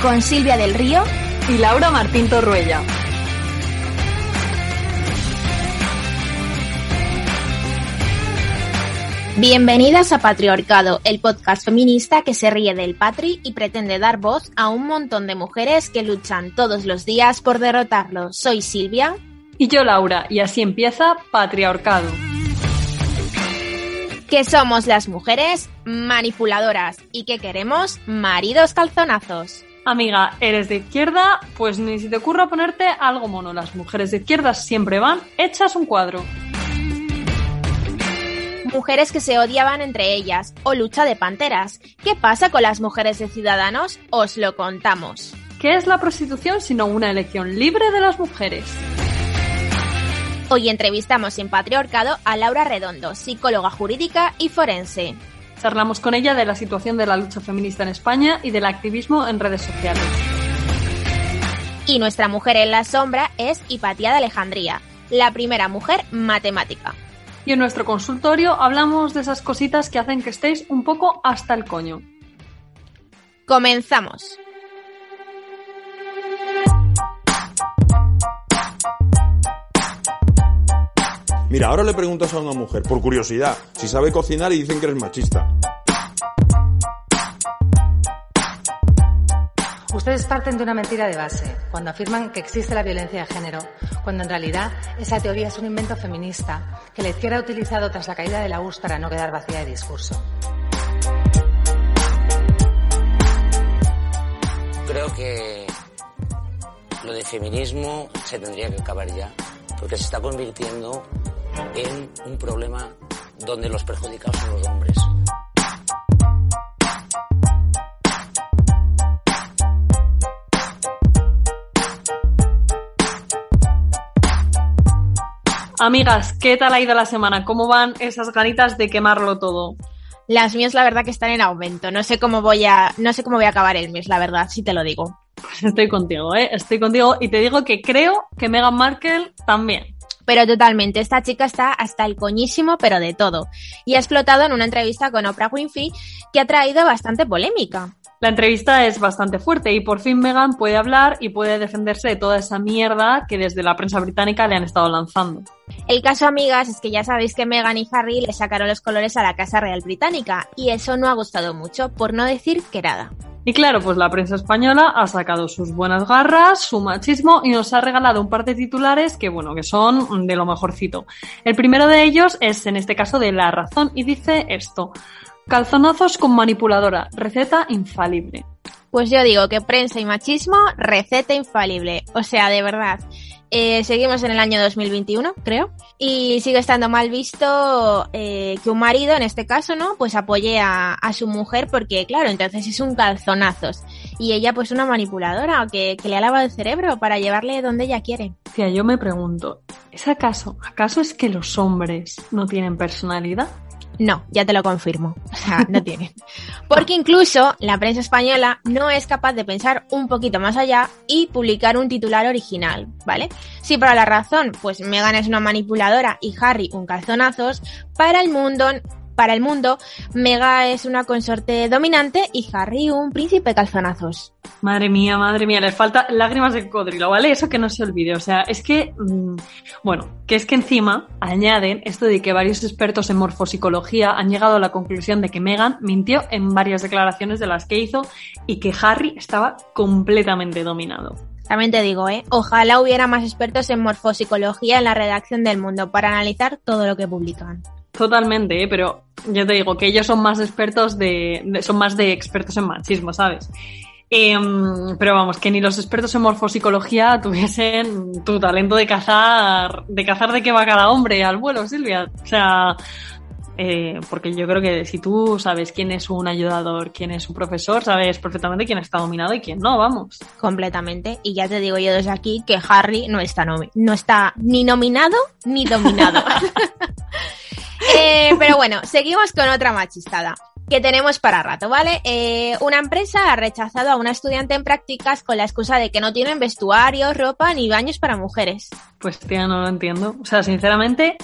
con Silvia del Río y Laura Martín Torruella. Bienvenidas a Patriarcado, el podcast feminista que se ríe del patri y pretende dar voz a un montón de mujeres que luchan todos los días por derrotarlo. Soy Silvia. Y yo Laura, y así empieza Patriarcado. Que somos las mujeres manipuladoras y que queremos maridos calzonazos. Amiga, ¿eres de izquierda? Pues ni si te ocurra ponerte algo mono. Las mujeres de izquierda siempre van hechas un cuadro. Mujeres que se odiaban entre ellas o lucha de panteras. ¿Qué pasa con las mujeres de Ciudadanos? Os lo contamos. ¿Qué es la prostitución sino una elección libre de las mujeres? Hoy entrevistamos en Patriarcado a Laura Redondo, psicóloga jurídica y forense. Charlamos con ella de la situación de la lucha feminista en España y del activismo en redes sociales. Y nuestra mujer en la sombra es Hipatía de Alejandría, la primera mujer matemática. Y en nuestro consultorio hablamos de esas cositas que hacen que estéis un poco hasta el coño. Comenzamos. Mira, ahora le preguntas a una mujer, por curiosidad, si sabe cocinar y dicen que eres machista. Ustedes parten de una mentira de base cuando afirman que existe la violencia de género, cuando en realidad esa teoría es un invento feminista que la izquierda ha utilizado tras la caída de la URSS para no quedar vacía de discurso. Creo que lo de feminismo se tendría que acabar ya, porque se está convirtiendo en un problema donde los perjudicados son los hombres. Amigas, ¿qué tal ha ido la semana? ¿Cómo van esas ganitas de quemarlo todo? Las mías la verdad que están en aumento. No sé cómo voy a no sé cómo voy a acabar el mes, la verdad, si te lo digo. Pues estoy contigo, ¿eh? Estoy contigo y te digo que creo que Meghan Markle también. Pero totalmente, esta chica está hasta el coñísimo, pero de todo. Y ha explotado en una entrevista con Oprah Winfrey que ha traído bastante polémica. La entrevista es bastante fuerte y por fin Meghan puede hablar y puede defenderse de toda esa mierda que desde la prensa británica le han estado lanzando. El caso, amigas, es que ya sabéis que Meghan y Harry le sacaron los colores a la Casa Real Británica y eso no ha gustado mucho, por no decir que nada. Y claro, pues la prensa española ha sacado sus buenas garras, su machismo y nos ha regalado un par de titulares que, bueno, que son de lo mejorcito. El primero de ellos es, en este caso, de La Razón y dice esto. Calzonazos con manipuladora, receta infalible. Pues yo digo que prensa y machismo, receta infalible. O sea, de verdad. Eh, seguimos en el año 2021, creo, y sigue estando mal visto eh, que un marido, en este caso, ¿no? Pues apoye a, su mujer porque, claro, entonces es un calzonazos. Y ella, pues, una manipuladora que, que le ha lavado el cerebro para llevarle donde ella quiere. Tía, yo me pregunto, ¿es acaso, acaso es que los hombres no tienen personalidad? No, ya te lo confirmo. O sea, no tienen. Porque incluso la prensa española no es capaz de pensar un poquito más allá y publicar un titular original, ¿vale? Si para la razón, pues Megan es una manipuladora y Harry un calzonazos, para el mundo Para el mundo, Mega es una consorte dominante y Harry un príncipe calzonazos. Madre mía, madre mía, les falta lágrimas de cocodrilo, ¿vale? Eso que no se olvide. O sea, es que, mm, bueno, que es que encima añaden esto de que varios expertos en morfopsicología han llegado a la conclusión de que Meghan mintió en varias declaraciones de las que hizo y que Harry estaba completamente dominado. También te digo, ¿eh? Ojalá hubiera más expertos en morfopsicología en la redacción del mundo para analizar todo lo que publican. Totalmente, ¿eh? pero yo te digo que ellos son más expertos de, son más de expertos en machismo, ¿sabes? Em, pero vamos, que ni los expertos en morfopsicología tuviesen tu talento de cazar, de cazar de qué va cada hombre al vuelo, Silvia. O sea, eh, porque yo creo que si tú sabes quién es un ayudador, quién es un profesor, sabes perfectamente quién está dominado y quién no, vamos. Completamente. Y ya te digo yo desde aquí que Harry no está, nomi- no está ni nominado ni dominado. Eh, pero bueno, seguimos con otra machistada que tenemos para rato, ¿vale? Eh, una empresa ha rechazado a una estudiante en prácticas con la excusa de que no tienen vestuario, ropa ni baños para mujeres. Pues tía, no lo entiendo. O sea, sinceramente,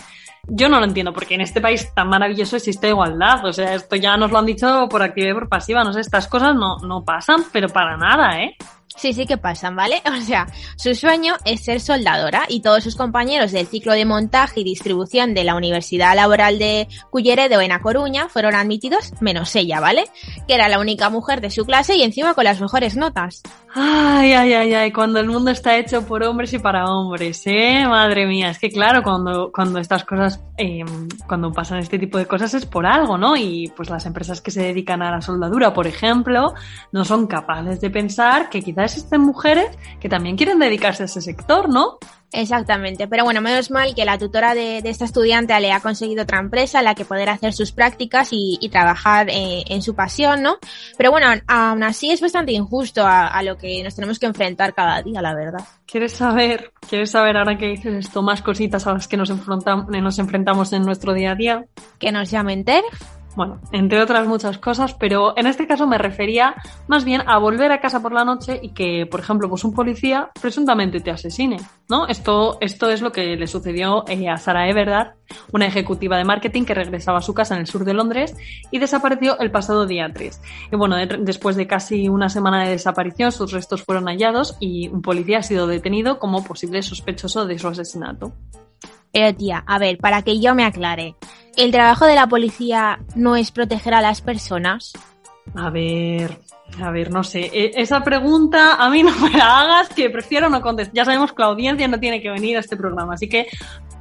yo no lo entiendo, porque en este país tan maravilloso existe igualdad. O sea, esto ya nos lo han dicho por activa y por pasiva. No sé, estas cosas no, no pasan, pero para nada, ¿eh? Sí, sí que pasan, ¿vale? O sea, su sueño es ser soldadora y todos sus compañeros del ciclo de montaje y distribución de la Universidad Laboral de Culleredo en A Coruña fueron admitidos, menos ella, ¿vale? Que era la única mujer de su clase y encima con las mejores notas. Ay, ay, ay, ay, cuando el mundo está hecho por hombres y para hombres, ¿eh? Madre mía, es que claro, cuando, cuando estas cosas, eh, cuando pasan este tipo de cosas es por algo, ¿no? Y pues las empresas que se dedican a la soldadura, por ejemplo, no son capaces de pensar que quizás existen mujeres que también quieren dedicarse a ese sector, ¿no? Exactamente, pero bueno, menos mal que la tutora de, de esta estudiante le ha conseguido otra empresa en la que poder hacer sus prácticas y, y trabajar eh, en su pasión, ¿no? Pero bueno, aún así es bastante injusto a, a lo que nos tenemos que enfrentar cada día, la verdad. ¿Quieres saber, quieres saber ahora que dices esto, más cositas a las que nos, enfrentam- nos enfrentamos en nuestro día a día? Que nos llamen TERF. Bueno, entre otras muchas cosas, pero en este caso me refería más bien a volver a casa por la noche y que, por ejemplo, pues un policía presuntamente te asesine, ¿no? Esto, esto es lo que le sucedió eh, a Sara Everard, una ejecutiva de marketing que regresaba a su casa en el sur de Londres y desapareció el pasado día 3. Y bueno, de- después de casi una semana de desaparición, sus restos fueron hallados y un policía ha sido detenido como posible sospechoso de su asesinato. Pero tía, a ver, para que yo me aclare, ¿el trabajo de la policía no es proteger a las personas? A ver, a ver, no sé. E- Esa pregunta a mí no me la hagas, que prefiero no contestar. Ya sabemos que la audiencia no tiene que venir a este programa, así que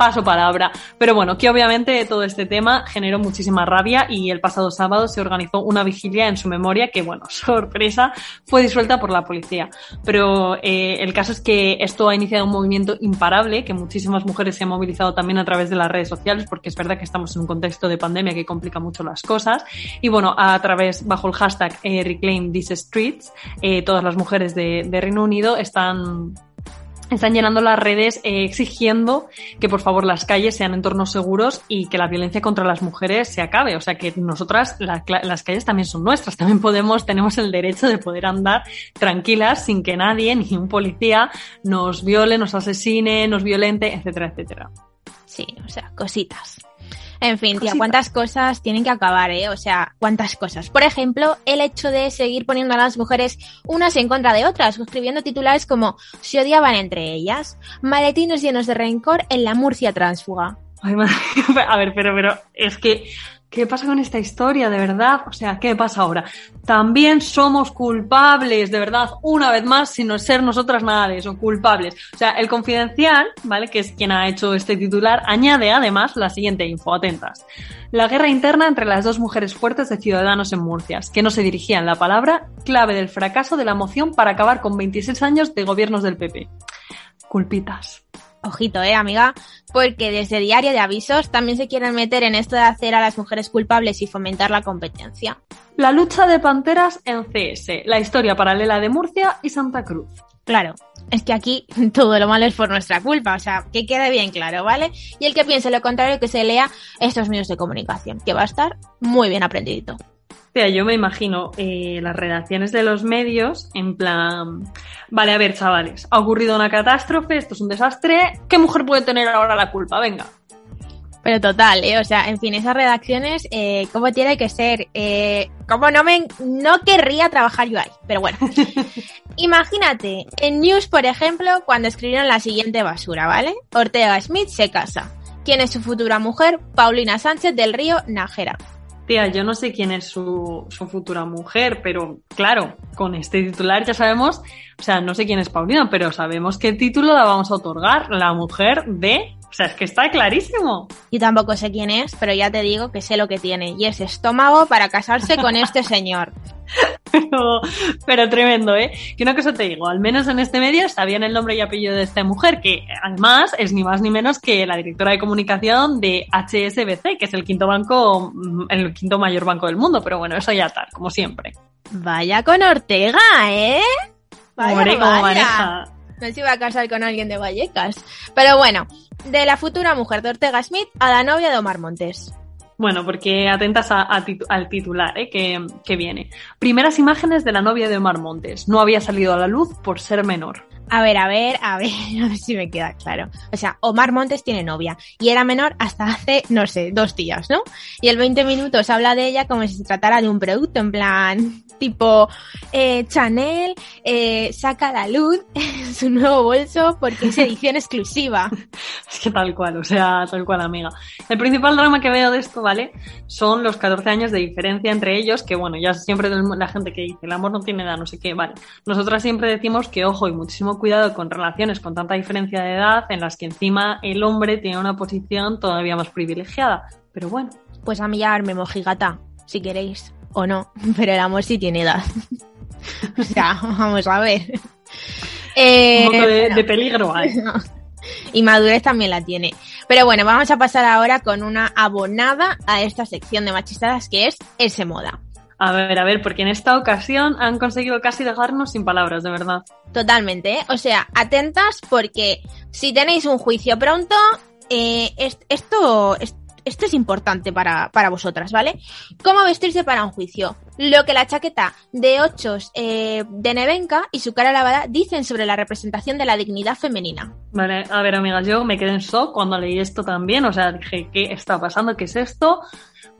paso palabra. Pero bueno, que obviamente todo este tema generó muchísima rabia y el pasado sábado se organizó una vigilia en su memoria que, bueno, sorpresa, fue disuelta por la policía. Pero eh, el caso es que esto ha iniciado un movimiento imparable, que muchísimas mujeres se han movilizado también a través de las redes sociales, porque es verdad que estamos en un contexto de pandemia que complica mucho las cosas. Y bueno, a través, bajo el hashtag eh, Reclaim These Streets, eh, todas las mujeres de, de Reino Unido están están llenando las redes eh, exigiendo que por favor las calles sean entornos seguros y que la violencia contra las mujeres se acabe. O sea que nosotras, las calles también son nuestras, también podemos, tenemos el derecho de poder andar tranquilas sin que nadie, ni un policía, nos viole, nos asesine, nos violente, etcétera, etcétera. Sí, o sea, cositas. En fin, tía, cuántas cosas tienen que acabar, ¿eh? O sea, cuántas cosas. Por ejemplo, el hecho de seguir poniendo a las mujeres unas en contra de otras, escribiendo titulares como se odiaban entre ellas, maletines llenos de rencor en la Murcia tránsfuga. Ay, madre, a ver, pero, pero, es que, ¿qué pasa con esta historia, de verdad? O sea, ¿qué pasa ahora? También somos culpables, de verdad, una vez más, sin ser nosotras nada de eso, culpables. O sea, el confidencial, ¿vale? Que es quien ha hecho este titular, añade además la siguiente info, atentas. La guerra interna entre las dos mujeres fuertes de Ciudadanos en Murcia, que no se dirigían la palabra, clave del fracaso de la moción para acabar con 26 años de gobiernos del PP. Culpitas. Ojito, eh, amiga, porque desde Diario de Avisos también se quieren meter en esto de hacer a las mujeres culpables y fomentar la competencia. La lucha de panteras en CS, la historia paralela de Murcia y Santa Cruz. Claro, es que aquí todo lo malo es por nuestra culpa, o sea, que quede bien claro, ¿vale? Y el que piense lo contrario, que se lea estos medios de comunicación, que va a estar muy bien aprendidito. Sea, yo me imagino eh, las redacciones de los medios en plan, vale, a ver, chavales, ha ocurrido una catástrofe, esto es un desastre, ¿qué mujer puede tener ahora la culpa? Venga. Pero total, ¿eh? o sea, en fin, esas redacciones, eh, ¿cómo tiene que ser? Eh, ¿Cómo no me, no querría trabajar yo ahí? Pero bueno. Imagínate, en News, por ejemplo, cuando escribieron la siguiente basura, ¿vale? Ortega Smith se casa. ¿Quién es su futura mujer? Paulina Sánchez del Río Nájera. Yo no sé quién es su, su futura mujer, pero claro, con este titular ya sabemos, o sea, no sé quién es Paulina, pero sabemos qué título la vamos a otorgar, la mujer de... O sea, es que está clarísimo. Yo tampoco sé quién es, pero ya te digo que sé lo que tiene. Y es estómago para casarse con este señor. Pero, pero tremendo, ¿eh? Que una cosa te digo, al menos en este medio sabían el nombre y apellido de esta mujer, que además es ni más ni menos que la directora de comunicación de HSBC, que es el quinto banco, mm, el quinto mayor banco del mundo, pero bueno, eso ya tal, como siempre. Vaya con Ortega, ¿eh? Vaya, cómo vaya. maneja. No se iba a casar con alguien de Vallecas. Pero bueno, de la futura mujer de Ortega Smith a la novia de Omar Montes. Bueno, porque atentas a- al titular ¿eh? que, que viene. Primeras imágenes de la novia de Omar Montes. No había salido a la luz por ser menor. A ver, a ver, a ver, a ver si me queda claro. O sea, Omar Montes tiene novia y era menor hasta hace, no sé, dos días, ¿no? Y el 20 minutos habla de ella como si se tratara de un producto, en plan, tipo, eh, Chanel eh, saca la luz su nuevo bolso porque es edición exclusiva. Es que tal cual, o sea, tal cual, amiga. El principal drama que veo de esto, ¿vale? Son los 14 años de diferencia entre ellos, que bueno, ya siempre la gente que dice, el amor no tiene edad, no sé qué, vale. Nosotras siempre decimos que, ojo, y muchísimo cuidado con relaciones con tanta diferencia de edad, en las que encima el hombre tiene una posición todavía más privilegiada. Pero bueno, Pues a mí llamarme mojigata, si queréis, o no, pero el amor sí tiene edad. o sea, vamos a ver. Eh, un poco de, bueno. de peligro hay. y madurez también la tiene. Pero bueno, vamos a pasar ahora con una abonada a esta sección de machistadas que es ese moda. A ver, a ver, porque en esta ocasión han conseguido casi dejarnos sin palabras, de verdad. Totalmente, ¿eh? O sea, atentas porque si tenéis un juicio pronto, eh, es- esto, es- esto es importante para, para vosotras, ¿vale? ¿Cómo vestirse para un juicio? Lo que la chaqueta de ochos eh, de Nevenka y su cara lavada dicen sobre la representación de la dignidad femenina. Vale, a ver, amigas, yo me quedé en shock cuando leí esto también, o sea, dije, ¿qué está pasando? ¿Qué es esto?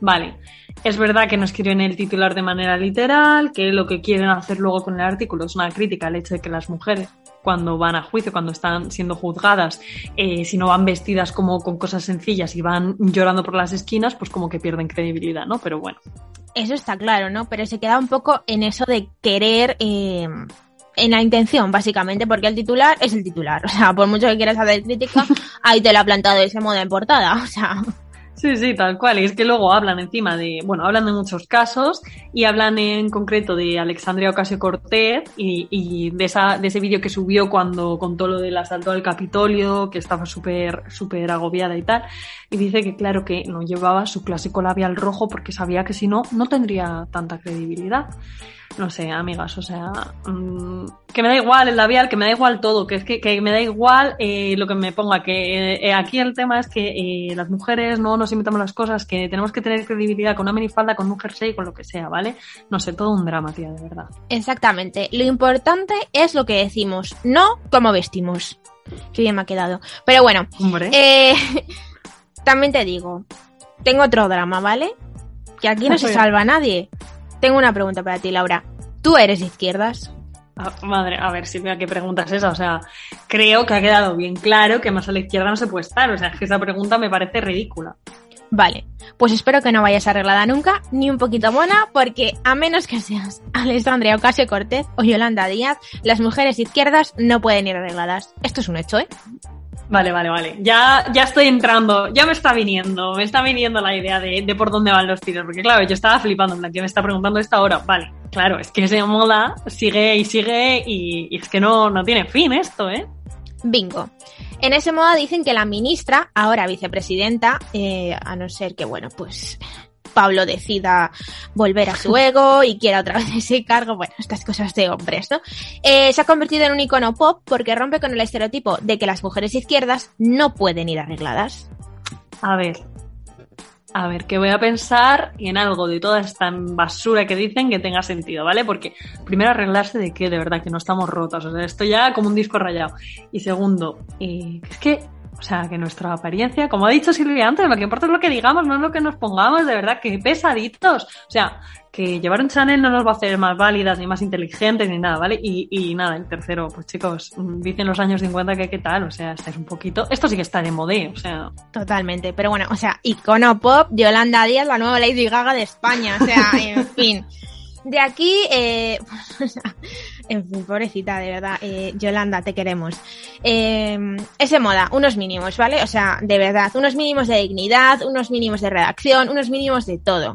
Vale, es verdad que no escriben el titular de manera literal, que lo que quieren hacer luego con el artículo es una crítica al hecho de que las mujeres, cuando van a juicio, cuando están siendo juzgadas, eh, si no van vestidas como con cosas sencillas y van llorando por las esquinas, pues como que pierden credibilidad, ¿no? Pero bueno. Eso está claro, ¿no? Pero se queda un poco en eso de querer, eh, en la intención, básicamente, porque el titular es el titular. O sea, por mucho que quieras hacer crítica, ahí te lo ha plantado ese modo en portada. O sea, Sí, sí, tal cual. Y es que luego hablan encima de, bueno, hablan de muchos casos y hablan en concreto de Alexandria Ocasio Cortez y, y de, esa, de ese vídeo que subió cuando contó lo del asalto al Capitolio, que estaba súper, súper agobiada y tal. Y dice que claro que no llevaba su clásico labial rojo porque sabía que si no, no tendría tanta credibilidad. No sé, amigas, o sea, mm, que me da igual el labial, que me da igual todo, que es que, que me da igual eh, lo que me ponga, que eh, aquí el tema es que eh, las mujeres no nos inventamos las cosas, que tenemos que tener credibilidad con una minifalda, con un jersey, con lo que sea, ¿vale? No sé, todo un drama, tía, de verdad. exactamente. Lo importante es lo que decimos, no cómo vestimos. Qué bien me ha quedado. Pero bueno, Hombre, eh, también te digo, tengo otro drama, ¿vale? Que aquí no se Oye. salva nadie. Tengo una pregunta para ti, Laura. ¿Tú eres de izquierdas? Ah, madre, a ver, Silvia, ¿qué pregunta es esa? O sea, creo que ha quedado bien claro que más a la izquierda no se puede estar, o sea, es que esa pregunta me parece ridícula. Vale, pues espero que no vayas arreglada nunca, ni un poquito mona, porque a menos que seas Alessandria Ocasio Cortez o Yolanda Díaz, las mujeres izquierdas no pueden ir arregladas. Esto es un hecho, ¿eh? Vale, vale, vale. Ya, ya estoy entrando, ya me está viniendo, me está viniendo la idea de, de por dónde van los tiros, porque claro, yo estaba flipando, en plan, que me está preguntando esta hora. Vale, claro, es que ese moda sigue y sigue y, y es que no, no tiene fin esto, ¿eh? Bingo. En ese modo dicen que la ministra, ahora vicepresidenta, eh, a no ser que, bueno, pues Pablo decida volver a su ego y quiera otra vez ese cargo, bueno, estas cosas de hombres, ¿no? Eh, se ha convertido en un icono pop porque rompe con el estereotipo de que las mujeres izquierdas no pueden ir arregladas. A ver, a ver, que voy a pensar en algo de toda esta basura que dicen que tenga sentido, ¿vale? Porque primero arreglarse de que de verdad que no estamos rotas, o sea, esto ya como un disco rayado. Y segundo, eh, es que O sea, que nuestra apariencia, como ha dicho Silvia antes, lo que importa es lo que digamos, no es lo que nos pongamos, de verdad, que pesaditos. O sea, que llevar un Chanel no nos va a hacer más válidas, ni más inteligentes, ni nada, ¿vale? Y, y nada, el tercero, pues chicos, dicen los años 50 que qué tal, o sea, estáis un poquito... Esto sí que está de modé, o sea... Totalmente, pero bueno, o sea, icono pop, Yolanda Díaz, la nueva Lady Gaga de España, o sea, en fin. De aquí, eh, en fin, pobrecita, de verdad, eh, Yolanda, te queremos. Eh, ese moda, unos mínimos, ¿vale? O sea, de verdad, unos mínimos de dignidad, unos mínimos de redacción, unos mínimos de todo.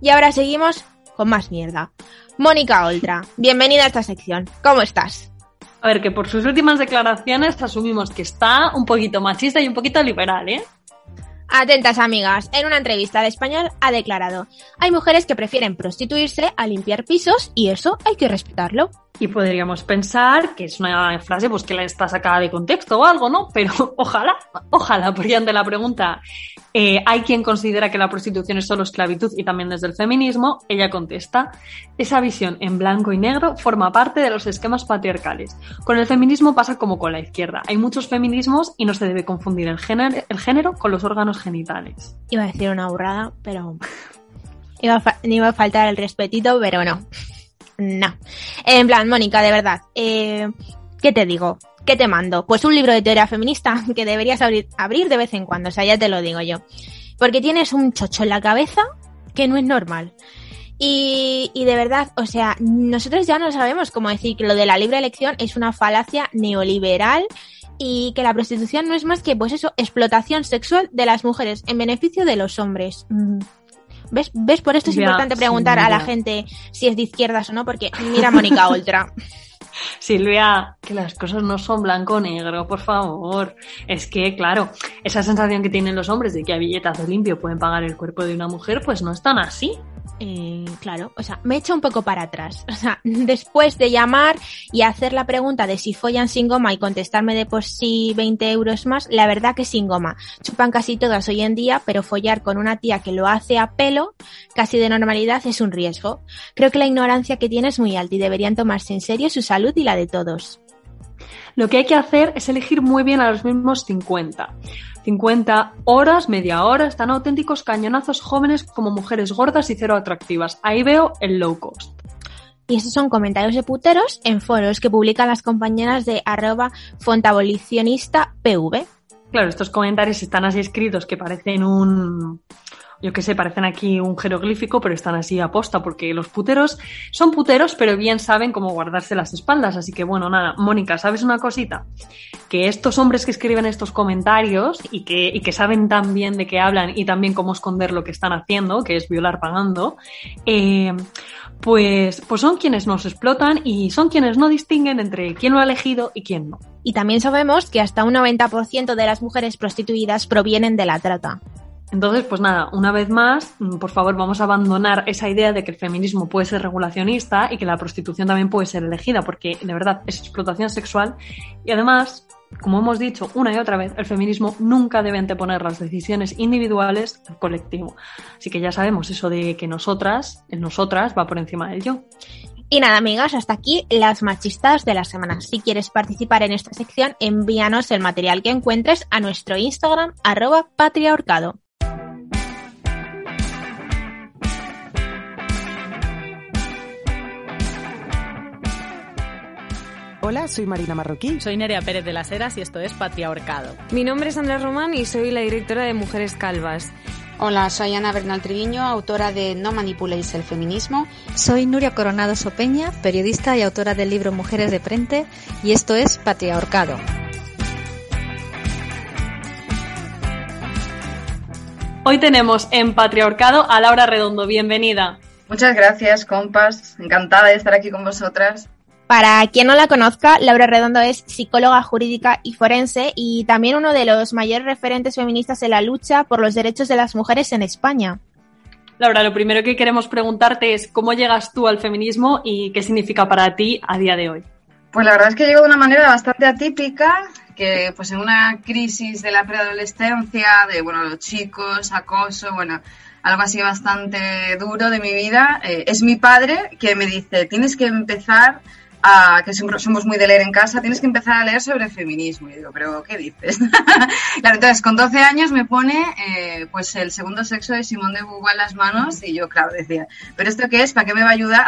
Y ahora seguimos con más mierda. Mónica Oltra, bienvenida a esta sección. ¿Cómo estás? A ver, que por sus últimas declaraciones asumimos que está un poquito machista y un poquito liberal, ¿eh? Atentas amigas, en una entrevista al español ha declarado, hay mujeres que prefieren prostituirse a limpiar pisos y eso hay que respetarlo. Y podríamos pensar que es una frase pues que la está sacada de contexto o algo, ¿no? Pero ojalá, ojalá, porque ante la pregunta, eh, ¿hay quien considera que la prostitución es solo esclavitud y también desde el feminismo? Ella contesta, esa visión en blanco y negro forma parte de los esquemas patriarcales. Con el feminismo pasa como con la izquierda. Hay muchos feminismos y no se debe confundir el género, el género con los órganos genitales. Iba a decir una burrada, pero... Iba iba a faltar el respetito, pero no. No. En plan, Mónica, de verdad. Eh, ¿Qué te digo? ¿Qué te mando? Pues un libro de teoría feminista que deberías abrir, de vez en cuando, o sea, ya te lo digo yo. Porque tienes un chocho en la cabeza que no es normal. Y, y de verdad, o sea, nosotros ya no sabemos cómo decir que lo de la libre elección es una falacia neoliberal y que la prostitución no es más que, pues eso, explotación sexual de las mujeres en beneficio de los hombres. Mm. ¿Ves? ¿Ves? Por esto es Ya, importante sí, preguntar a la gente si es de izquierdas o no, porque mira a Mónica Oltra. Silvia, que las cosas no son blanco o negro, por favor. Es que, claro, esa sensación que tienen los hombres de que a billetazo limpio pueden pagar el cuerpo de una mujer, pues no es tan así. Eh, claro, o sea, me echo un poco para atrás. O sea, después de llamar y hacer la pregunta de si follan sin goma y contestarme de por sí 20 euros más, la verdad que sin goma. Chupan casi todas hoy en día, pero follar con una tía que lo hace a pelo, casi de normalidad, es un riesgo. Creo que la ignorancia que tiene es muy alta y deberían tomarse en serio su salud y la de todos. Lo que hay que hacer es elegir muy bien a los mismos 50. 50 horas, media hora, están auténticos cañonazos jóvenes como mujeres gordas y cero atractivas. Ahí veo el low cost. Y esos son comentarios de puteros en foros que publican las compañeras de arroba fontabolicionista PV. Claro, estos comentarios están así escritos que parecen un... Yo qué sé, parecen aquí un jeroglífico, pero están así a posta, porque los puteros son puteros, pero bien saben cómo guardarse las espaldas. Así que bueno, nada, Mónica, ¿sabes una cosita? Que estos hombres que escriben estos comentarios y que, y que saben tan bien de qué hablan y también cómo esconder lo que están haciendo, que es violar pagando, eh, pues, pues son quienes nos explotan y son quienes no distinguen entre quién lo ha elegido y quién no. Y también sabemos que hasta un 90% de las mujeres prostituidas provienen de la trata. Entonces, pues nada, una vez más, mm, por favor, vamos a abandonar esa idea de que el feminismo puede ser regulacionista y que la prostitución también puede ser elegida, porque de verdad es explotación sexual y además, como hemos dicho una y otra vez, el feminismo nunca debe anteponer las decisiones individuales al colectivo. Así que ya sabemos eso de que nosotras, el nosotras va por encima del yo. Y nada, amigas, hasta aquí las machistas de la semana. Si quieres participar en esta sección, envíanos el material que encuentres a nuestro Instagram, arroba patriahorcado. Hola, soy Marina Marroquí. Soy Nerea Pérez de las Heras y esto es Patria Ahorcado. Mi nombre es Andrea Román y soy la directora de Mujeres Calvas. Hola, soy Ana Bernal Triviño, autora de No manipuléis el feminismo. Soy Nuria Coronado Sopeña, periodista y autora del libro Mujeres de Frente, y esto es Patriarcado. Hoy tenemos en Patriarcado a Laura Redondo. Bienvenida. Muchas gracias, compas. Encantada de estar aquí con vosotras. Para quien no la conozca, Laura Redondo es psicóloga jurídica y forense y también uno de los mayores referentes feministas en la lucha por los derechos de las mujeres en España. Laura, lo primero que queremos preguntarte es cómo llegas tú al feminismo y qué significa para ti a día de hoy. Pues la verdad es que llego de una manera bastante atípica, que pues en una crisis de la preadolescencia, de bueno, los chicos, acoso, bueno, algo así bastante duro de mi vida, eh, es mi padre que me dice, tienes que empezar a, que somos muy de leer en casa, tienes que empezar a leer sobre feminismo. Y digo, pero ¿qué dices? claro, entonces con 12 años me pone eh, pues el segundo sexo de Simón de Beauvoir en las manos y yo, claro, decía, ¿pero esto qué es? ¿Para qué me va a ayudar?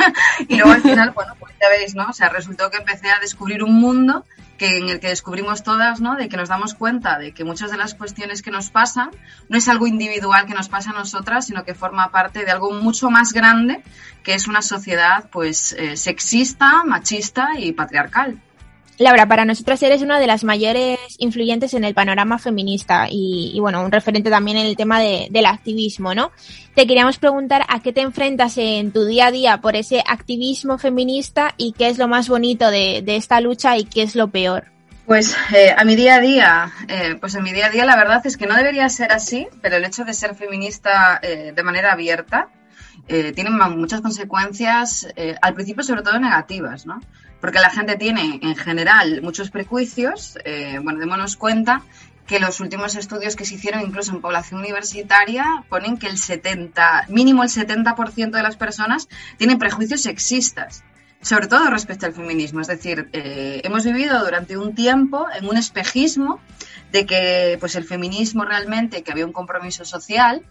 y luego al final, bueno, pues ya veis, ¿no? O sea, resultó que empecé a descubrir un mundo que en el que descubrimos todas, ¿no? De que nos damos cuenta de que muchas de las cuestiones que nos pasan no es algo individual que nos pasa a nosotras, sino que forma parte de algo mucho más grande, que es una sociedad, pues, eh, sexista, machista y patriarcal. Laura, para nosotras eres una de las mayores influyentes en el panorama feminista y, bueno, un referente también en el tema del activismo, ¿no? Te queríamos preguntar a qué te enfrentas en tu día a día por ese activismo feminista y qué es lo más bonito de, esta lucha y qué es lo peor. Pues eh, a mi día a día, eh, pues en mi día a día la verdad es que no debería ser así, pero el hecho de ser feminista eh, de manera abierta tiene muchas consecuencias, al principio sobre todo negativas, ¿no? Porque la gente tiene en general muchos prejuicios. Eh, bueno, démonos cuenta que los últimos estudios que se hicieron incluso en población universitaria ponen que el 70, mínimo el 70% de las personas tienen prejuicios sexistas, sobre todo respecto al feminismo. Es decir, eh, hemos vivido durante un tiempo en un espejismo de que pues el feminismo realmente, que había un compromiso social,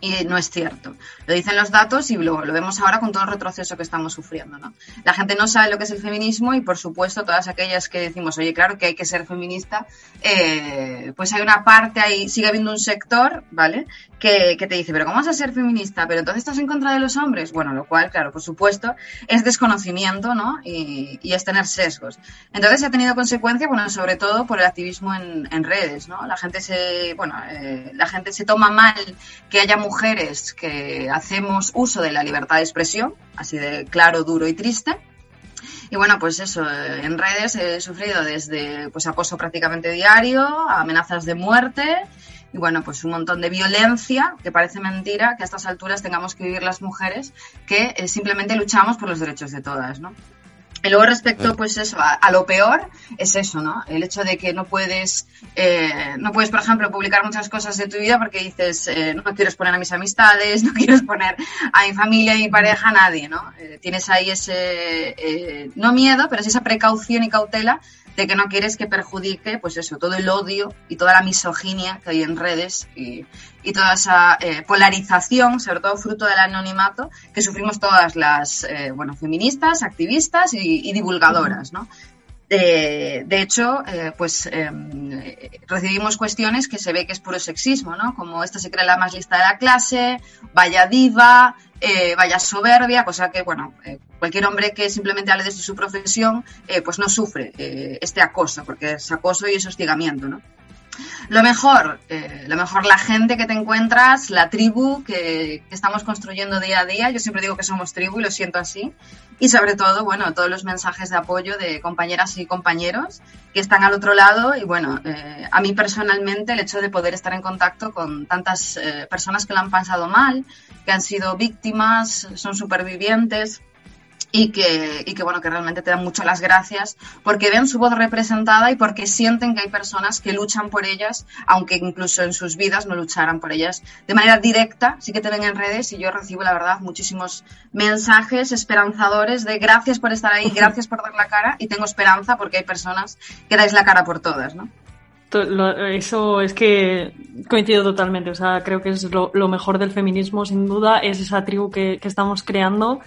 y no es cierto. Lo dicen los datos y lo, lo, vemos ahora con todo el retroceso que estamos sufriendo. ¿no? La gente no sabe lo que es el feminismo y, por supuesto, todas aquellas que decimos, oye, claro que hay que ser feminista, eh, pues hay una parte ahí, sigue habiendo un sector, ¿vale? Que, que, te dice, pero ¿cómo vas a ser feminista? Pero entonces estás en contra de los hombres. Bueno, lo cual, claro, por supuesto, es desconocimiento, ¿no? Y, y es tener sesgos. Entonces ha tenido consecuencia, bueno, sobre todo por el activismo en, en redes, ¿no? La gente se, bueno, eh, la gente se toma mal que haya mujeres que hacemos uso de la libertad de expresión, así de claro, duro y triste. Y bueno, pues eso, en redes he sufrido desde pues acoso prácticamente diario, amenazas de muerte y bueno, pues un montón de violencia, que parece mentira que a estas alturas tengamos que vivir las mujeres que eh, simplemente luchamos por los derechos de todas, ¿no? Y luego respecto, pues eso, a, lo peor, es eso, ¿no? El hecho de que no puedes, eh, no puedes, por ejemplo, publicar muchas cosas de tu vida porque dices, eh, no quiero exponer a mis amistades, no quiero exponer a mi familia, a mi pareja, a nadie, ¿no? Eh, tienes ahí ese, no miedo, pero es esa precaución y cautela de que no quieres que perjudique, pues eso, todo el odio y toda la misoginia que hay en redes y, toda esa eh, polarización, sobre todo fruto del anonimato, que sufrimos todas las, eh, bueno, feministas, activistas y, divulgadoras, ¿no? De, hecho, eh, pues em, recibimos cuestiones que se ve que es puro sexismo, ¿no? Como esta se cree la más lista de la clase, vaya diva, eh, vaya soberbia, cosa que, bueno, eh, cualquier hombre que simplemente hable desde su profesión, eh, pues no sufre este acoso, porque es acoso y es hostigamiento, ¿no? Lo mejor, eh, lo mejor la gente que te encuentras, la tribu que, estamos construyendo día a día. Yo siempre digo que somos tribu y lo siento así. Y sobre todo, bueno, todos los mensajes de apoyo de compañeras y compañeros que están al otro lado. Y bueno, eh, a mí personalmente el hecho de poder estar en contacto con tantas eh, personas que lo han pasado mal, que han sido víctimas, son supervivientes y que, y que, bueno, que realmente te dan mucho las gracias porque ven su voz representada y porque sienten que hay personas que luchan por ellas, aunque incluso en sus vidas no lucharan por ellas de manera directa, sí que te ven en redes y yo recibo, la verdad, muchísimos mensajes esperanzadores de gracias por estar ahí, gracias por dar la cara y tengo esperanza porque hay personas que dais la cara por todas, ¿no? Eso es que coincido totalmente. O sea, creo que es lo, mejor del feminismo, sin duda, es esa tribu que, que estamos creando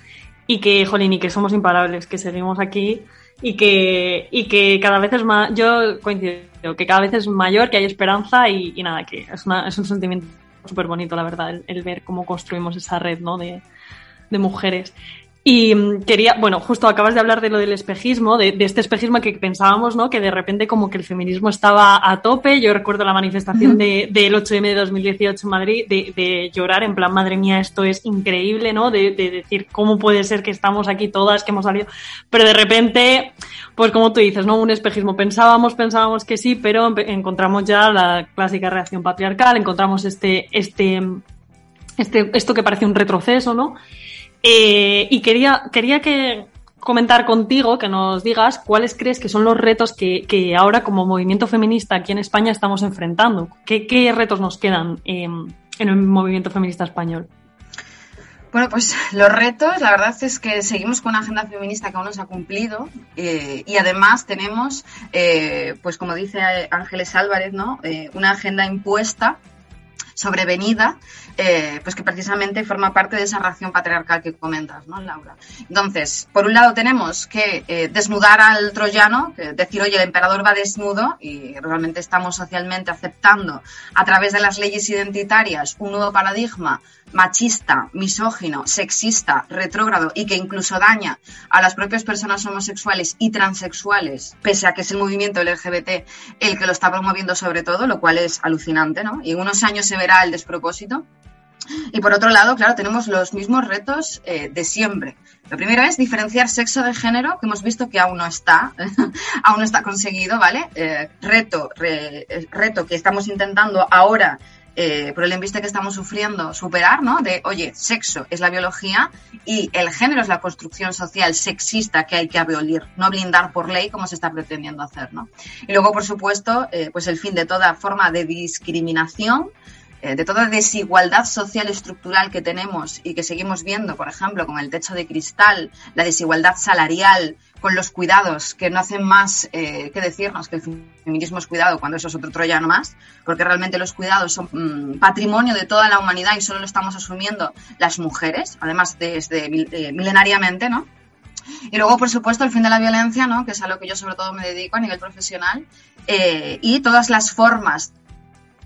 y que, jolín, y que somos imparables, que seguimos aquí y que, y que cada vez es más, yo coincido, que cada vez es mayor, que hay esperanza y, nada, que es, una, es un sentimiento súper bonito, la verdad, el, ver cómo construimos esa red, ¿no? De, de mujeres. Y mm, quería, bueno, justo acabas de hablar de lo del espejismo, de, este espejismo que pensábamos, ¿no? Que de repente como que el feminismo estaba a tope. Yo recuerdo la manifestación de, del 8M de 2018 en Madrid, de, llorar en plan, madre mía, esto es increíble, ¿no? De, decir, ¿cómo puede ser que estamos aquí todas, que hemos salido? Pero de repente, pues como tú dices, ¿no? Un espejismo. Pensábamos, pensábamos que sí, pero encontramos ya la clásica reacción patriarcal, encontramos este, este, este, esto que parece un retroceso, ¿no? Eh, y quería, quería que comentar contigo, que nos digas cuáles crees que son los retos que, ahora como movimiento feminista aquí en España estamos enfrentando. ¿Qué, retos nos quedan en el movimiento feminista español? Bueno, pues los retos, la verdad es que seguimos con una agenda feminista que aún no se ha cumplido eh, y además tenemos, eh, pues como dice Ángeles Álvarez, ¿no? Eh, una agenda impuesta sobrevenida, eh, pues que precisamente forma parte de esa reacción patriarcal que comentas, ¿no, Laura? Entonces, por un lado tenemos que eh, desnudar al troyano, que decir, oye, el emperador va desnudo y realmente estamos socialmente aceptando a través de las leyes identitarias un nuevo paradigma machista, misógino, sexista, retrógrado y que incluso daña a las propias personas homosexuales y transexuales, pese a que es el movimiento LGBT el que lo está promoviendo sobre todo, lo cual es alucinante, ¿no? Y en unos años se verá el despropósito. Y por otro lado, claro, tenemos los mismos retos eh, de siempre. Lo primero es diferenciar sexo de género, que hemos visto que aún no está, aún no está conseguido, ¿vale? Eh, reto, re, reto que estamos intentando ahora eh, por el que estamos sufriendo, superar, ¿no? De, oye, sexo es la biología y el género es la construcción social sexista que hay que abolir, no blindar por ley como se está pretendiendo hacer, ¿no? Y luego, por supuesto, eh, pues el fin de toda forma de discriminación, eh, de toda desigualdad social estructural que tenemos y que seguimos viendo, por ejemplo, con el techo de cristal, la desigualdad salarial, con los cuidados, que no hacen más eh, que decirnos que el feminismo es cuidado cuando eso es otro troyano más, porque realmente los cuidados son mm, patrimonio de toda la humanidad y solo lo estamos asumiendo las mujeres, además desde eh, milenariamente, ¿no? Y luego, por supuesto, el fin de la violencia, ¿no? que es a lo que yo sobre todo me dedico a nivel profesional, eh, y todas las formas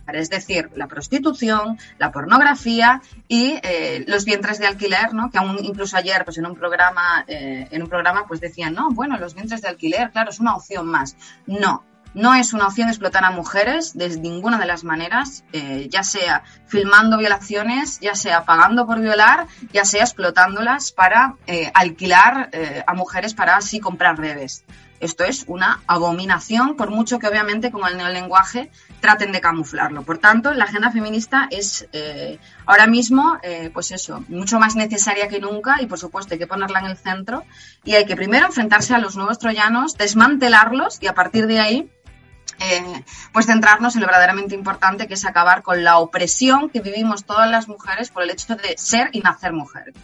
es decir, la prostitución, la pornografía y eh, los vientres de alquiler, ¿no? Que aún incluso ayer, pues en un programa, eh, en un programa, pues decían, no, bueno, los vientres de alquiler, claro, es una opción más. No, no es una opción explotar a mujeres de ninguna de las maneras, eh, ya sea filmando violaciones, ya sea pagando por violar, ya sea explotándolas para alquilar a mujeres para así comprar bebés. Esto es una abominación, por mucho que obviamente con el neolenguaje traten de camuflarlo. Por tanto, la agenda feminista es eh, ahora mismo, eh, pues eso, mucho más necesaria que nunca y por supuesto hay que ponerla en el centro y hay que primero enfrentarse a los nuevos troyanos, desmantelarlos y a partir de ahí eh, pues centrarnos en lo verdaderamente importante que es acabar con la opresión que vivimos todas las mujeres por el hecho de ser y nacer mujeres.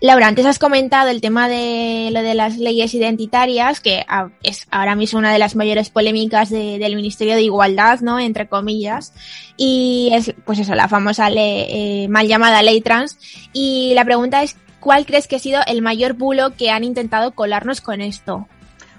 Laura, antes has comentado el tema de lo de las leyes identitarias, que es ahora mismo una de las mayores polémicas del Ministerio de Igualdad, ¿no? Entre comillas. Y es, pues eso, la famosa ley, eh, mal llamada ley trans. Y la pregunta es, ¿cuál crees que ha sido el mayor bulo que han intentado colarnos con esto?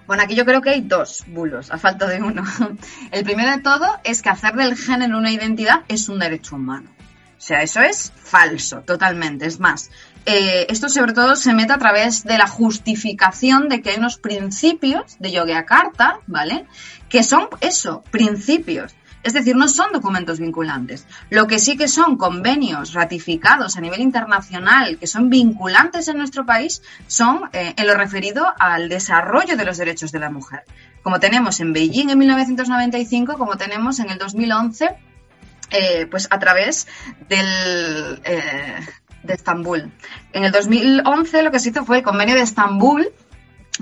Bueno, aquí yo creo que hay dos bulos, a falta de uno. El primero de todo es que hacer del género una identidad es un derecho humano. O sea, eso es falso, totalmente. Es más, eh, esto sobre todo se mete a través de la justificación de que hay unos principios de Yogyakarta, ¿vale? Que son eso, principios. Es decir, no son documentos vinculantes. Lo que sí que son convenios ratificados a nivel internacional, que son vinculantes en nuestro país, son eh, en lo referido al desarrollo de los derechos de la mujer. Como tenemos en Beijing en 1995, como tenemos en el 2011, eh, pues a través del, de Estambul. En el 2011 lo que se hizo fue el convenio de Estambul,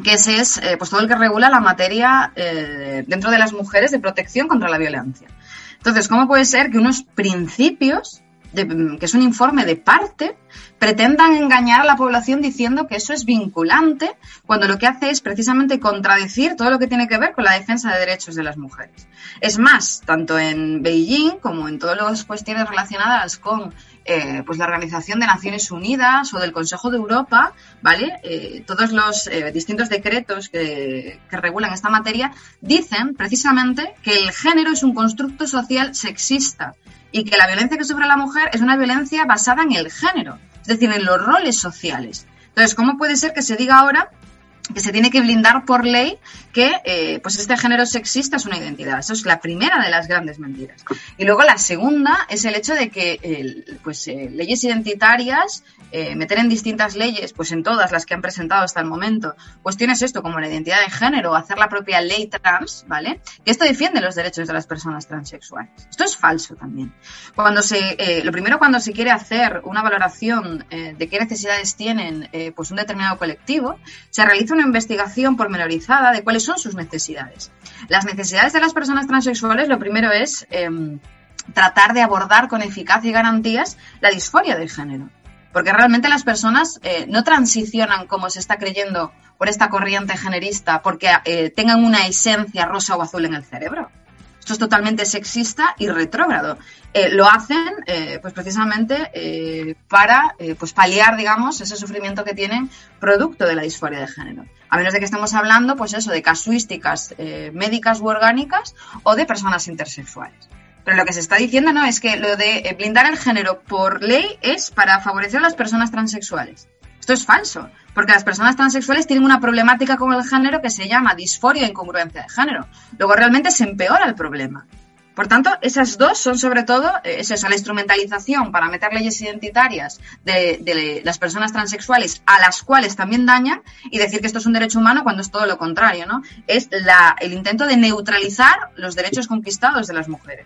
que es eh, pues todo el que regula la materia eh, dentro de las mujeres de protección contra la violencia. Entonces, ¿cómo puede ser que unos principios, que es un informe de parte, pretendan engañar a la población diciendo que eso es vinculante, cuando lo que hace es precisamente contradecir todo lo que tiene que ver con la defensa de derechos de las mujeres? Es más, tanto en Beijing como en todas las cuestiones relacionadas con eh, pues la Organización de Naciones Unidas o del Consejo de Europa, ¿vale? Eh, todos los eh, distintos decretos que, que, regulan esta materia dicen precisamente que el género es un constructo social sexista y que la violencia que sufre la mujer es una violencia basada en el género, es decir, en los roles sociales. Entonces, ¿cómo puede ser que se diga ahora que se tiene que blindar por ley que eh, pues este género sexista es una identidad. Eso es la primera de las grandes mentiras. Y luego la segunda es el hecho de que pues eh, leyes identitarias, eh, meter en distintas leyes, pues en todas las que han presentado hasta el momento, cuestiones esto como la identidad de género, hacer la propia ley trans, ¿vale? Que esto defiende los derechos de las personas transexuales. Esto es falso también. Cuando se, lo primero cuando se quiere hacer una valoración de qué necesidades tienen pues un determinado colectivo, se realiza una investigación pormenorizada de cuáles son sus necesidades. Las necesidades de las personas transexuales, lo primero es em, tratar de abordar con eficacia y garantías la disforia del género. porque realmente las personas eh, no transicionan como se está creyendo por esta corriente generista porque eh, tengan una esencia rosa o azul en el cerebro. Esto es totalmente sexista y retrógrado. Eh, lo hacen eh, pues precisamente eh, para eh, pues paliar, digamos, ese sufrimiento que tienen producto de la disforia de género. A menos de que estemos hablando, pues eso, de casuísticas eh, médicas u orgánicas o de personas intersexuales. Pero lo que se está diciendo no es que lo de blindar el género por ley es para favorecer a las personas transexuales. Esto es falso, porque las personas transexuales tienen una problemática con el género que se llama disforia e incongruencia de género. Luego realmente se empeora el problema. Por tanto, esas dos son sobre todo, eh, es la instrumentalización para meter leyes identitarias de, de las personas transexuales a las cuales también dañan y decir que esto es un derecho humano cuando es todo lo contrario, ¿no? Es la, el intento de neutralizar los derechos conquistados de las mujeres.